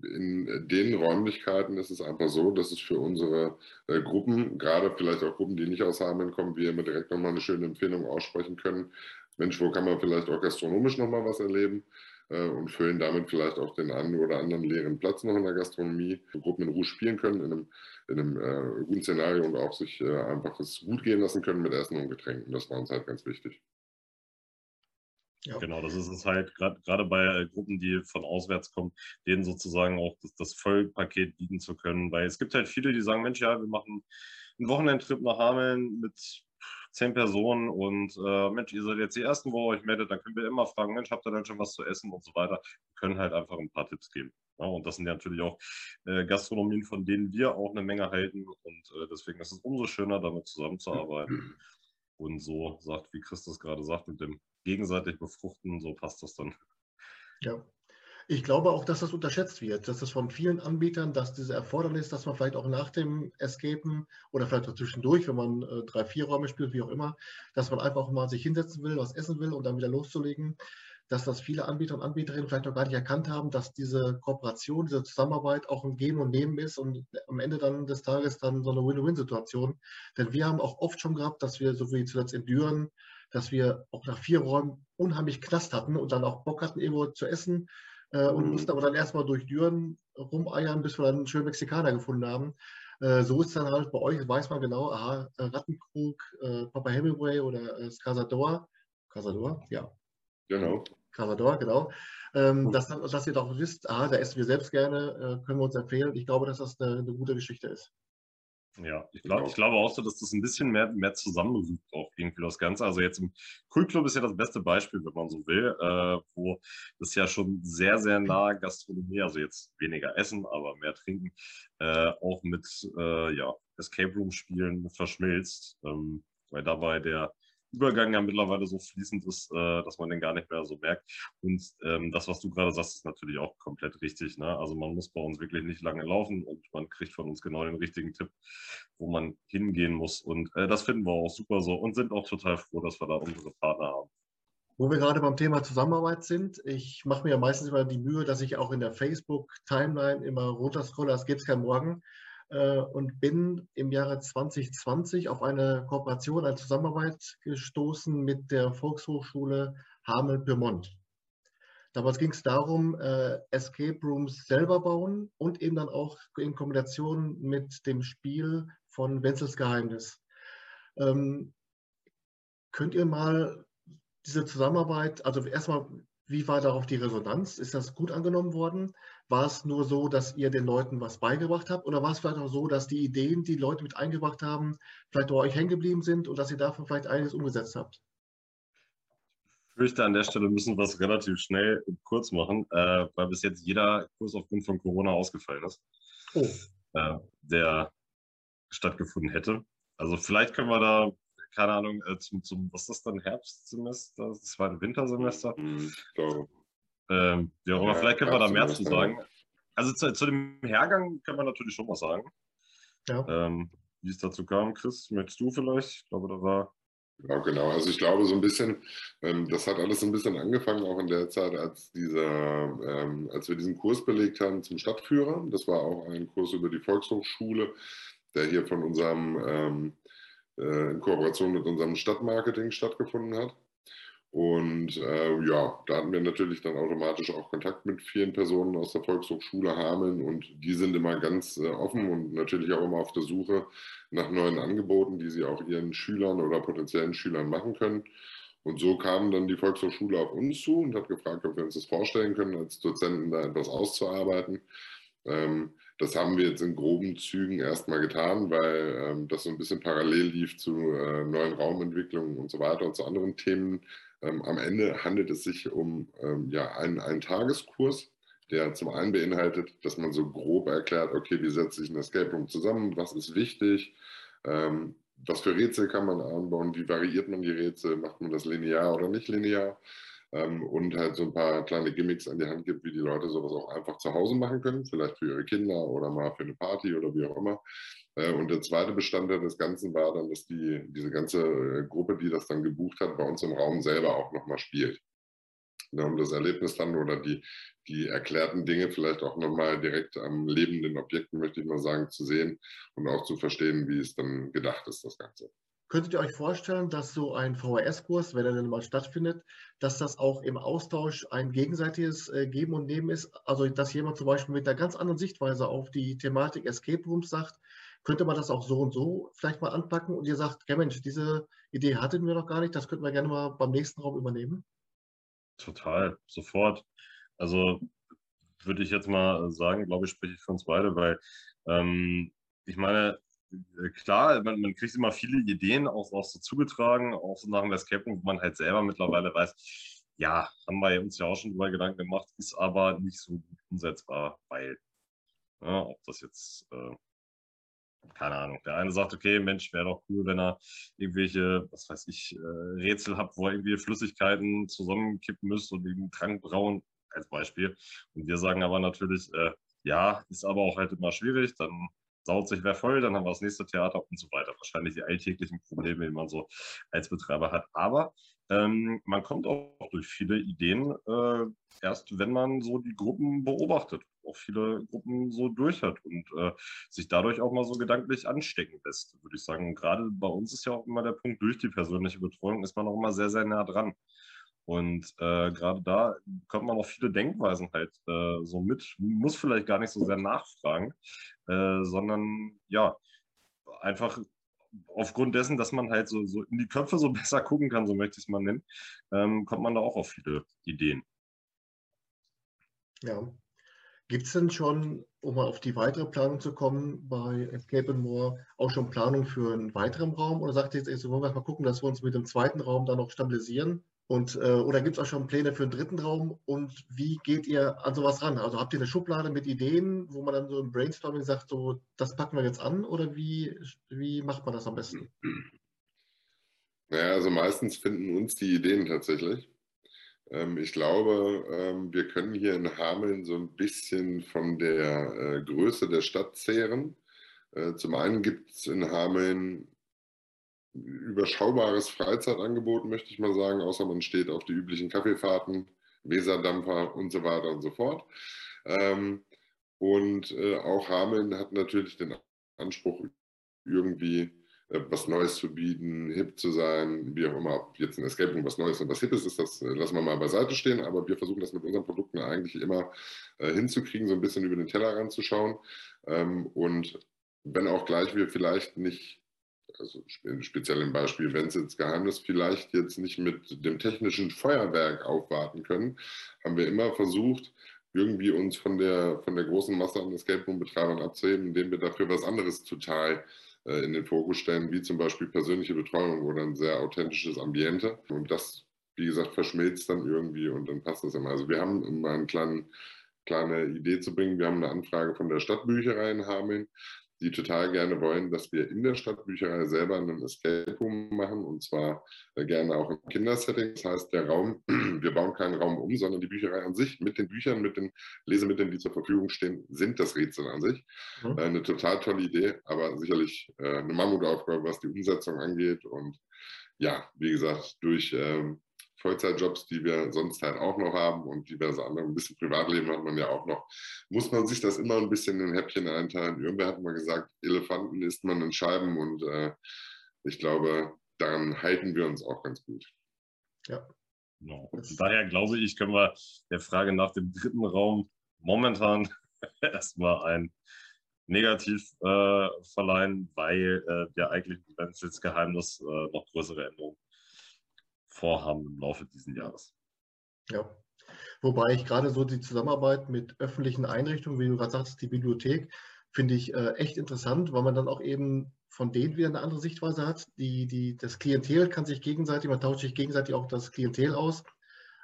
in den Räumlichkeiten ist es einfach so, dass es für unsere äh, Gruppen, gerade vielleicht auch Gruppen, die nicht aus Hameln kommen, wir immer direkt nochmal eine schöne Empfehlung aussprechen können. Mensch, wo kann man vielleicht auch gastronomisch nochmal was erleben? Äh, und füllen damit vielleicht auch den einen oder anderen leeren Platz noch in der Gastronomie, wo Gruppen in Ruhe spielen können, in einem, in einem äh, guten Szenario und auch sich äh, einfach es gut gehen lassen können mit Essen und Getränken. Das war uns halt ganz wichtig. Ja. Genau, das ist es halt gerade bei äh, Gruppen, die von auswärts kommen, denen sozusagen auch das, das Vollpaket bieten zu können. Weil es gibt halt viele, die sagen, Mensch, ja, wir machen einen Wochenendtrip nach Hameln mit zehn Personen und äh, Mensch, ihr seid jetzt die Ersten, wo ihr euch meldet, dann können wir immer fragen, Mensch, habt ihr denn schon was zu essen und so weiter. Wir können halt einfach ein paar Tipps geben. Ja, und das sind ja natürlich auch äh, Gastronomien, von denen wir auch eine Menge halten und äh, deswegen ist es umso schöner, damit zusammenzuarbeiten. Und so sagt, wie Christus gerade sagt, mit dem gegenseitig befruchten, so passt das dann. Ja, ich glaube auch, dass das unterschätzt wird, dass das von vielen Anbietern, dass diese Erfordernis, dass man vielleicht auch nach dem Escapen oder vielleicht auch zwischendurch, wenn man äh, drei, vier Räume spielt, wie auch immer, dass man einfach mal sich hinsetzen will, was essen will und dann wieder loszulegen, dass das viele Anbieter und Anbieterinnen vielleicht noch gar nicht erkannt haben, dass diese Kooperation, diese Zusammenarbeit auch ein Geben und Nehmen ist und am Ende dann des Tages dann so eine Win-Win-Situation. Denn wir haben auch oft schon gehabt, dass wir, so wie zuletzt in Düren, dass wir auch nach vier Räumen unheimlich Knast hatten und dann auch Bock hatten, irgendwo zu essen äh, und mussten aber dann erstmal durch Düren rumeiern, bis wir dann einen schönen Mexikaner gefunden haben. Äh, so ist dann halt bei euch, weiß man genau, aha, äh, Rattenkrug, äh, Papa Hemingway oder äh, Casador. Casador, ja. Genau. Casador, genau. Ähm, dass, dass ihr doch wisst, aha, da essen wir selbst gerne, äh, können wir uns empfehlen. Ich glaube, dass das eine, eine gute Geschichte ist. Ja, ich, glaub, ich glaube auch so, dass das ein bisschen mehr, mehr zusammenrückt, auch irgendwie das Ganze. Also jetzt im Kultclub ist ja das beste Beispiel, wenn man so will, äh, wo das ja schon sehr, sehr nah Gastronomie, also jetzt weniger Essen, aber mehr Trinken, äh, auch mit äh, ja, Escape Room Spielen verschmilzt. Ähm, weil dabei der Übergang ja mittlerweile so fließend ist, äh, dass man den gar nicht mehr so merkt. Und ähm, das, was du gerade sagst, ist natürlich auch komplett richtig. Ne? Also man muss bei uns wirklich nicht lange laufen und man kriegt von uns genau den richtigen Tipp, wo man hingehen muss. Und äh, das finden wir auch super so und sind auch total froh, dass wir da unsere Partner haben. Wo wir gerade beim Thema Zusammenarbeit sind, ich mache mir ja meistens immer die Mühe, dass ich auch in der Facebook-Timeline immer runterscrolle, das gibt es kein Morgen. Äh, und bin im Jahre 2020 auf eine Kooperation, eine Zusammenarbeit gestoßen mit der Volkshochschule Hamel-Pyrmont. Damals ging es darum, äh, Escape Rooms selber bauen und eben dann auch in Kombination mit dem Spiel von Wenzels Geheimnis. Ähm, könnt ihr mal diese Zusammenarbeit, also erstmal, wie war darauf die Resonanz? Ist das gut angenommen worden? War es nur so, dass ihr den Leuten was beigebracht habt? Oder war es vielleicht auch so, dass die Ideen, die, die Leute mit eingebracht haben, vielleicht bei euch hängen geblieben sind und dass ihr davon vielleicht einiges umgesetzt habt? Ich fürchte, an der Stelle müssen wir es relativ schnell kurz machen, äh, weil bis jetzt jeder Kurs aufgrund von Corona ausgefallen ist, oh. äh, der stattgefunden hätte. Also vielleicht können wir da, keine Ahnung, äh, zum, zum, was ist das dann, Herbstsemester, das war ein Wintersemester? Mhm, ähm, ja, aber ja, vielleicht können wir da mehr zu sagen. Also zu, zu, dem Hergang kann man natürlich schon was sagen. Ja. Ähm, wie es dazu kam, Chris, möchtest du vielleicht? Ich glaube, da war. Ja, genau. Also ich glaube so ein bisschen, ähm, das hat alles so ein bisschen angefangen, auch in der Zeit, als dieser, ähm, als wir diesen Kurs belegt haben zum Stadtführer. Das war auch ein Kurs über die Volkshochschule, der hier von unserem, ähm, äh, in Kooperation mit unserem Stadtmarketing stattgefunden hat. Und äh, ja, da hatten wir natürlich dann automatisch auch Kontakt mit vielen Personen aus der Volkshochschule Hameln und die sind immer ganz äh, offen und natürlich auch immer auf der Suche nach neuen Angeboten, die sie auch ihren Schülern oder potenziellen Schülern machen können. Und so kam dann die Volkshochschule auf uns zu und hat gefragt, ob wir uns das vorstellen können, als Dozenten da etwas auszuarbeiten. Ähm, das haben wir jetzt in groben Zügen erstmal getan, weil ähm, das so ein bisschen parallel lief zu äh, neuen Raumentwicklungen und so weiter und zu anderen Themen. Ähm, am Ende handelt es sich um ja, einen, einen Tageskurs, der zum einen beinhaltet, dass man so grob erklärt, okay, wie setzt sich ein Escape Room zusammen, was ist wichtig, was für Rätsel kann man anbauen, wie variiert man die Rätsel, macht man das linear oder nicht linear? Ähm, und halt so ein paar kleine Gimmicks an die Hand gibt, wie die Leute sowas auch einfach zu Hause machen können, vielleicht für ihre Kinder oder mal für eine Party oder wie auch immer. Äh, und der zweite Bestandteil des Ganzen war dann, dass die, diese ganze äh, Gruppe, die das dann gebucht hat, bei uns im Raum selber auch nochmal spielt. Ja, um das Erlebnis dann oder die, die erklärten Dinge vielleicht auch nochmal direkt am lebenden Objekten, möchte ich mal sagen, zu sehen und auch zu verstehen, wie es dann gedacht ist, das Ganze. Könntet ihr euch vorstellen, dass so ein VHS-Kurs, wenn er dann mal stattfindet, dass das auch im Austausch ein gegenseitiges äh, Geben und Nehmen ist? Also, dass jemand zum Beispiel mit einer ganz anderen Sichtweise auf die Thematik Escape Rooms sagt, könnte man das auch so und so vielleicht mal anpacken und ihr sagt, ja Mensch, diese Idee hatten wir noch gar nicht, das könnten wir gerne mal beim nächsten Raum übernehmen? Total, sofort. Also würde ich jetzt mal sagen, glaube ich, spreche ich für uns beide, weil ähm, ich meine, äh, klar, man, man, kriegt immer viele Ideen auch, auch so zugetragen, auch so nach dem Escape Room, wo man halt selber mittlerweile weiß, ja, haben wir uns ja auch schon drüber Gedanken gemacht, ist aber nicht so gut umsetzbar, weil, ja, ob das jetzt, äh, keine Ahnung, der eine sagt, okay, Mensch, wäre doch cool, wenn er irgendwelche, was weiß ich, äh, Rätsel hat, wo er irgendwie Flüssigkeiten zusammenkippen müsste und den Trank brauen, als Beispiel. Und wir sagen aber natürlich, äh, ja, ist aber auch halt immer schwierig, dann saut sich wer voll, dann haben wir das nächste Theater und so weiter. Wahrscheinlich die alltäglichen Probleme, die man so als Betreiber hat. Aber ähm, man kommt auch durch viele Ideen äh, erst, wenn man so die Gruppen beobachtet, auch viele Gruppen so durch hat und äh, sich dadurch auch mal so gedanklich anstecken lässt, würde ich sagen. gerade bei uns ist ja auch immer der Punkt, durch die persönliche Betreuung ist man auch immer sehr, sehr nah dran. Und äh, gerade da kommt man auch viele Denkweisen halt äh, so mit, muss vielleicht gar nicht so sehr nachfragen, äh, sondern ja, einfach aufgrund dessen, dass man halt so, so in die Köpfe so besser gucken kann, so möchte ich es mal nennen, ähm, kommt man da auch auf viele Ideen. Ja. Gibt es denn schon, um mal auf die weitere Planung zu kommen, bei Escape and More auch schon Planung für einen weiteren Raum? Oder sagt ihr jetzt, jetzt wollen wir mal gucken, dass wir uns mit dem zweiten Raum dann noch stabilisieren? Und, äh, oder gibt es auch schon Pläne für einen dritten Raum? Und wie geht ihr an sowas ran? Also habt ihr eine Schublade mit Ideen, wo man dann so im Brainstorming sagt, so, das packen wir jetzt an? Oder wie, wie macht man das am besten? Naja, also meistens finden uns die Ideen tatsächlich. Ähm, ich glaube, ähm, wir können hier in Hameln so ein bisschen von der äh, Größe der Stadt zehren. Äh, zum einen gibt es in Hameln überschaubares Freizeitangebot, möchte ich mal sagen, außer man steht auf die üblichen Kaffeefahrten, Weserdampfer und so weiter und so fort. Ähm, und äh, auch Hameln hat natürlich den Anspruch, irgendwie äh, was Neues zu bieten, hip zu sein, wie auch immer, ob jetzt ein Escape Room was Neues und was Hippes ist, das äh, lassen wir mal beiseite stehen, aber wir versuchen das mit unseren Produkten eigentlich immer äh, hinzukriegen, so ein bisschen über den Teller ranzuschauen. Ähm, und wenn auch gleich wir vielleicht nicht also speziell im Beispiel wenn es jetzt Geheimnis vielleicht jetzt nicht mit dem technischen Feuerwerk aufwarten können, haben wir immer versucht, irgendwie uns von der, von der großen Masse an Escape Room-Betreibern abzuheben, indem wir dafür was anderes total äh, in den Fokus stellen, wie zum Beispiel persönliche Betreuung oder ein sehr authentisches Ambiente. Und das, wie gesagt, verschmilzt dann irgendwie und dann passt das immer. Also wir haben, um mal eine kleine, kleine Idee zu bringen, wir haben eine Anfrage von der Stadtbücherei in Hameln, die total gerne wollen, dass wir in der Stadtbücherei selber einen Escape Room machen und zwar äh, gerne auch im Kindersetting. Das heißt, der Raum, wir bauen keinen Raum um, sondern die Bücherei an sich mit den Büchern, mit den Lesemitteln, die zur Verfügung stehen, sind das Rätsel an sich. Mhm. Äh, eine total tolle Idee, aber sicherlich äh, eine Mammutaufgabe, was die Umsetzung angeht. Und ja, wie gesagt, durch ähm, Vollzeitjobs, die wir sonst halt auch noch haben und diverse andere, ein bisschen Privatleben hat man ja auch noch, muss man sich das immer ein bisschen in Häppchen einteilen. Irgendwer hat mal gesagt, Elefanten isst man in Scheiben und äh, ich glaube, daran halten wir uns auch ganz gut. Ja, No. Daher glaube ich, können wir der Frage nach dem dritten Raum momentan erstmal ein Negativ äh, verleihen, weil äh, wir eigentlich wenn es jetzt Geheimnis äh, noch größere Änderungen vorhaben im Laufe dieses Jahres. Ja, wobei ich gerade so die Zusammenarbeit mit öffentlichen Einrichtungen, wie du gerade sagst, die Bibliothek, finde ich äh, echt interessant, weil man dann auch eben von denen wieder eine andere Sichtweise hat. Die, die, das Klientel kann sich gegenseitig, man tauscht sich gegenseitig auch das Klientel aus.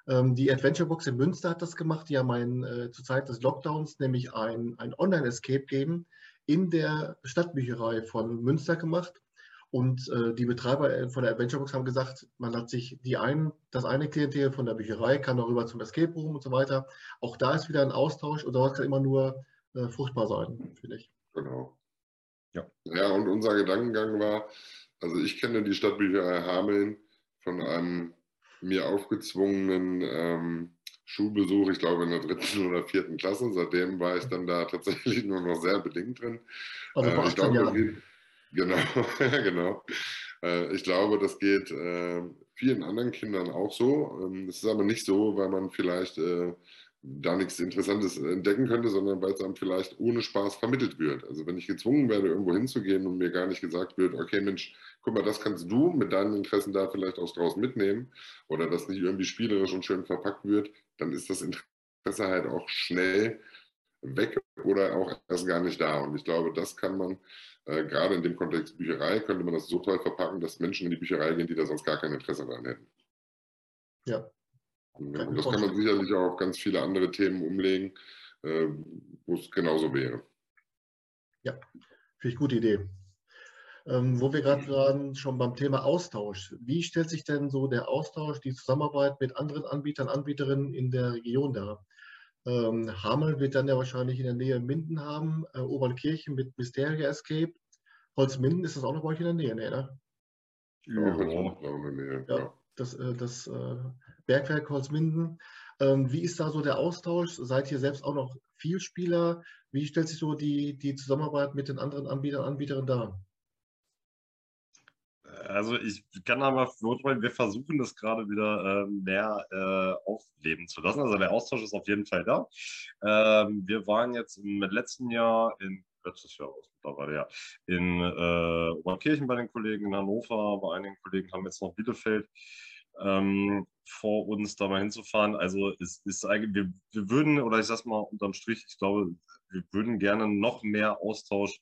Ähm, die Adventure Box in Münster hat das gemacht. Die haben ein, äh, zur Zeit des Lockdowns nämlich ein, ein Online-Escape Game in der Stadtbücherei von Münster gemacht. Und äh, die Betreiber äh, von der Adventure Box haben gesagt, man hat sich die einen, das eine Klientel von der Bücherei kann darüber zum Escape Room und so weiter. Auch da ist wieder ein Austausch und sowas kann immer nur äh, fruchtbar sein, finde ich. Genau. Ja. ja, und unser Gedankengang war, also ich kenne die Stadtbücherei Hameln von einem mir aufgezwungenen ähm, Schulbesuch, ich glaube in der dritten oder vierten Klasse. Seitdem war ich dann da tatsächlich nur noch sehr bedingt drin. Also vor 18 äh, Jahren. Genau, genau. Äh, ich glaube, das geht äh, vielen anderen Kindern auch so. Ähm, es ist aber nicht so, weil man vielleicht äh, da nichts Interessantes entdecken könnte, sondern weil es einem vielleicht ohne Spaß vermittelt wird. Also wenn ich gezwungen werde, irgendwo hinzugehen und mir gar nicht gesagt wird, okay Mensch, guck mal, das kannst du mit deinen Interessen da vielleicht auch draus mitnehmen oder das nicht irgendwie spielerisch und schön verpackt wird, dann ist das Interesse halt auch schnell weg oder auch erst gar nicht da. Und ich glaube, das kann man äh, gerade in dem Kontext Bücherei, könnte man das so toll verpacken, dass Menschen in die Bücherei gehen, die da sonst gar kein Interesse daran hätten. Ja, und das kann man sicherlich auch auf ganz viele andere Themen umlegen, äh, wo es genauso wäre. Ja, finde ich gute Idee. Ähm, wo wir gerade schon beim Thema Austausch. Wie stellt sich denn so der Austausch, die Zusammenarbeit mit anderen Anbietern, Anbieterinnen in der Region dar? Ähm, Hameln wird dann ja wahrscheinlich in der Nähe Minden haben, äh, Obernkirchen mit Mysteria Escape. Holzminden ist das auch noch bei euch in der Nähe, ne? Ja, das, äh, das äh, Bergwerk Holzminden. Ähm, wie ist da so der Austausch? Seid ihr selbst auch noch Vielspieler? Wie stellt sich so die, die Zusammenarbeit mit den anderen Anbietern, Anbieterinnen dar? Also ich kann mal verurteilen, wir versuchen das gerade wieder äh, mehr äh, aufleben zu lassen. Also der Austausch ist auf jeden Fall da. Ähm, wir waren jetzt im letzten Jahr in letztes Jahr aus mittlerweile, ja. In äh, Oberkirchen bei den Kollegen, in Hannover, bei einigen Kollegen haben jetzt noch Bielefeld ähm, vor uns, da mal hinzufahren. Also es ist eigentlich, wir, wir würden, oder ich sag's mal unterm Strich, ich glaube, wir würden gerne noch mehr Austausch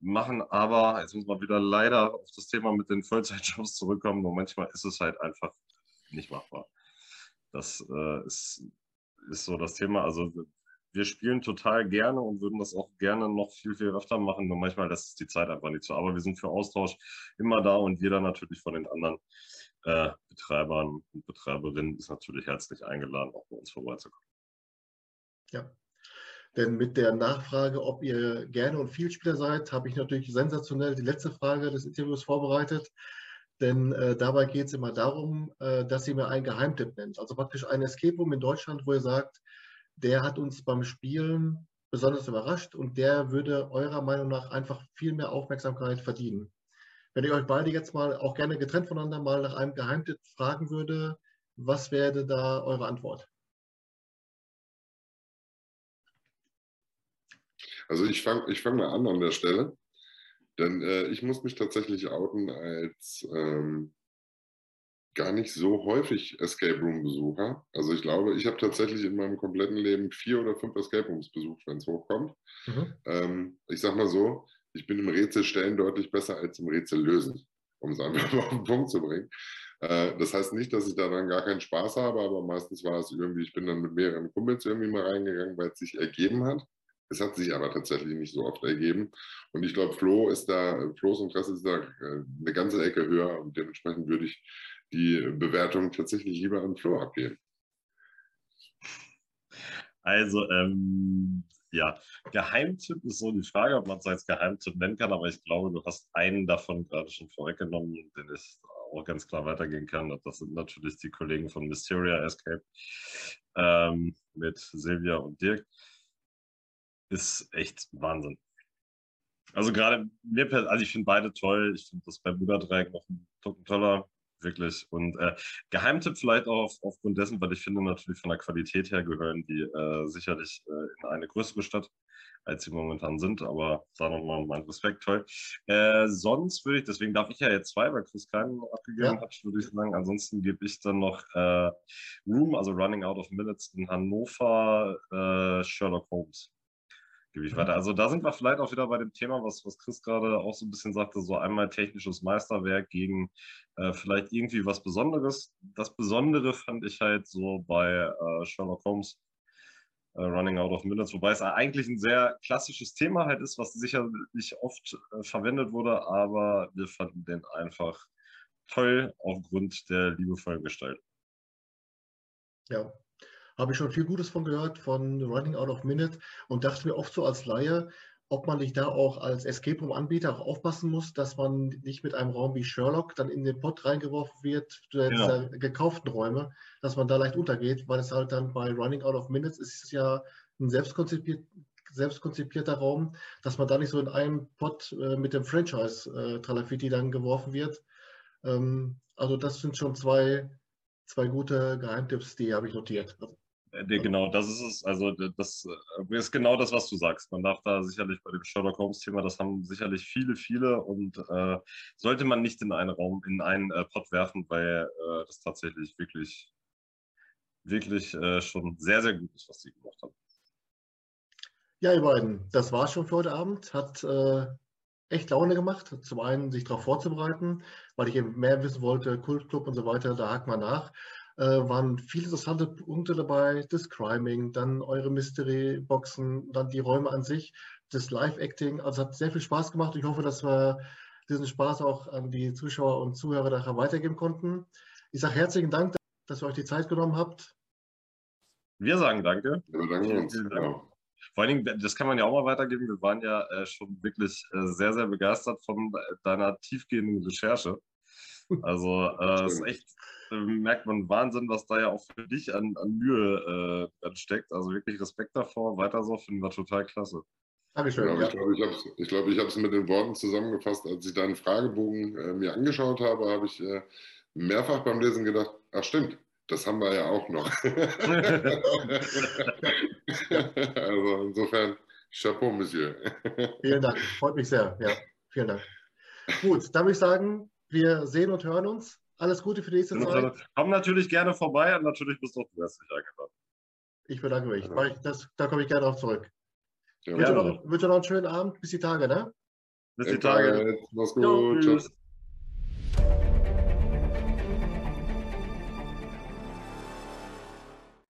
machen, aber jetzt muss man wieder leider auf das Thema mit den Vollzeitjobs zurückkommen und manchmal ist es halt einfach nicht machbar. Das äh, ist, ist so das Thema. Also wir spielen total gerne und würden das auch gerne noch viel, viel öfter machen. Nur manchmal lässt es die Zeit einfach nicht so. Aber wir sind für Austausch immer da und jeder natürlich von den anderen äh, Betreibern und Betreiberinnen ist natürlich herzlich eingeladen, auch bei uns vorbeizukommen. Ja, denn mit der Nachfrage, ob ihr gerne und Vielspieler seid, habe ich natürlich sensationell die letzte Frage des Interviews vorbereitet. Denn äh, dabei geht es immer darum, äh, dass ihr mir einen Geheimtipp nennt. Also praktisch ein Escape Room in Deutschland, wo ihr sagt, der hat uns beim Spielen besonders überrascht und der würde eurer Meinung nach einfach viel mehr Aufmerksamkeit verdienen. Wenn ich euch beide jetzt mal auch gerne getrennt voneinander mal nach einem Geheimtipp fragen würde, was wäre da eure Antwort? Also ich fange ich fang mal an an der Stelle, denn äh, ich muss mich tatsächlich outen als ähm, gar nicht so häufig Escape Room Besucher. Also ich glaube, ich habe tatsächlich in meinem kompletten Leben vier oder fünf Escape Rooms besucht, wenn es hochkommt. Mhm. Ähm, ich sage mal so, ich bin im Rätsel stellen deutlich besser als im Rätsel lösen, um es einfach mal auf den Punkt zu bringen. Äh, das heißt nicht, dass ich daran gar keinen Spaß habe, aber meistens war es irgendwie, ich bin dann mit mehreren Kumpels irgendwie mal reingegangen, weil es sich ergeben hat. Es hat sich aber tatsächlich nicht so oft ergeben. Und ich glaube, Flo ist da, Flo's Interesse ist da äh, eine ganze Ecke höher und dementsprechend würde ich die Bewertung tatsächlich lieber an Flo abgeben. Also, ähm, ja, Geheimtipp ist so die Frage, ob man es als Geheimtipp nennen kann, aber ich glaube, du hast einen davon gerade schon vorweggenommen, den ich auch ganz klar weitergehen kann. Das sind natürlich die Kollegen von Mysteria Escape ähm, mit Silvia und Dirk. Ist echt Wahnsinn. Also gerade mir, also ich finde beide toll. Ich finde das bei Buddha Dreieck noch ein toller wirklich. Und äh, Geheimtipp vielleicht auch auf, aufgrund dessen, weil ich finde natürlich von der Qualität her gehören die äh, sicherlich äh, in eine größere Stadt als sie momentan sind. Aber da nochmal mein Respekt, toll. Äh, sonst würde ich, deswegen darf ich ja jetzt zwei, weil Chris keinen abgegeben ja. hat, würde ich sagen. Ansonsten gebe ich dann noch äh, Room, also Running Out of Minutes in Hannover, äh, Sherlock Holmes. Gebe ich mhm. weiter. Also da sind wir vielleicht auch wieder bei dem Thema, was, was Chris gerade auch so ein bisschen sagte, so einmal technisches Meisterwerk gegen äh, vielleicht irgendwie was Besonderes. Das Besondere fand ich halt so bei äh, Sherlock Holmes, äh, Running Out of Minutes, wobei es eigentlich ein sehr klassisches Thema halt ist, was sicherlich oft äh, verwendet wurde, aber wir fanden den einfach toll aufgrund der liebevollen Gestaltung. Ja, habe ich schon viel Gutes von gehört, von Running Out of Minute und dachte mir oft so als Laie, ob man nicht da auch als Escape Room-Anbieter auch aufpassen muss, dass man nicht mit einem Raum wie Sherlock dann in den Pot reingeworfen wird, der genau. gekauften Räume, dass man da leicht untergeht, weil es halt dann bei Running Out of Minutes ist es ja ein selbstkonzipiert, selbstkonzipierter Raum, dass man da nicht so in einen Pot äh, mit dem Franchise äh, Tralafiti dann geworfen wird. Ähm, also das sind schon zwei, zwei gute Geheimtipps, die habe ich notiert. Äh, genau, das ist es. Also das äh, ist genau das, was du sagst. Man darf da sicherlich bei dem Sherlock Holmes-Thema, das haben sicherlich viele, viele und äh, sollte man nicht in einen Raum, in einen äh, Pot werfen, weil äh, das tatsächlich wirklich, wirklich äh, schon sehr, sehr gut ist, was sie gemacht haben. Ja, ihr beiden, das war schon für heute Abend. Hat echt Laune gemacht. Zum einen sich darauf vorzubereiten, weil ich eben mehr wissen wollte, Kultclub und so weiter, da hakt man nach äh, waren viele interessante Punkte dabei, das Criming, dann eure Mystery-Boxen, dann die Räume an sich, das Live-Acting. Also hat sehr viel Spaß gemacht. Ich hoffe, dass wir diesen Spaß auch an die Zuschauer und Zuhörer nachher weitergeben konnten. Ich sage herzlichen Dank, dass ihr euch die Zeit genommen habt. Wir sagen danke. Wir danken uns. Dank. Vor allen Dingen, das kann man ja auch mal weitergeben. Wir waren ja äh, schon wirklich äh, sehr, sehr begeistert von deiner tiefgehenden Recherche. Also äh, ist echt äh, merkt man Wahnsinn, was da ja auch für dich an, an Mühe äh, steckt. Also wirklich Respekt davor. Weiter so, finden wir total klasse. Dankeschön. Genau, ja. Ich glaube, ich habe es mit den Worten zusammengefasst. Als ich deinen Fragebogen äh, mir angeschaut habe, habe ich äh, mehrfach beim Lesen gedacht, ach stimmt, das haben wir ja auch noch. also insofern, Chapeau, Monsieur. Vielen Dank, freut mich sehr. Ja, vielen Dank. Gut, dann würde ich sagen, wir sehen und hören uns. Alles Gute für die nächste Zeit. Komm natürlich gerne vorbei und natürlich bist auch du herzlich eingeladen. Ich bedanke mich. Ja. Das, da komme ich gerne auch zurück. Ja, wünsche, noch, wünsche noch einen schönen Abend. Bis die Tage, ne? Bis die Tage. Mach's gut. Jo, tschüss.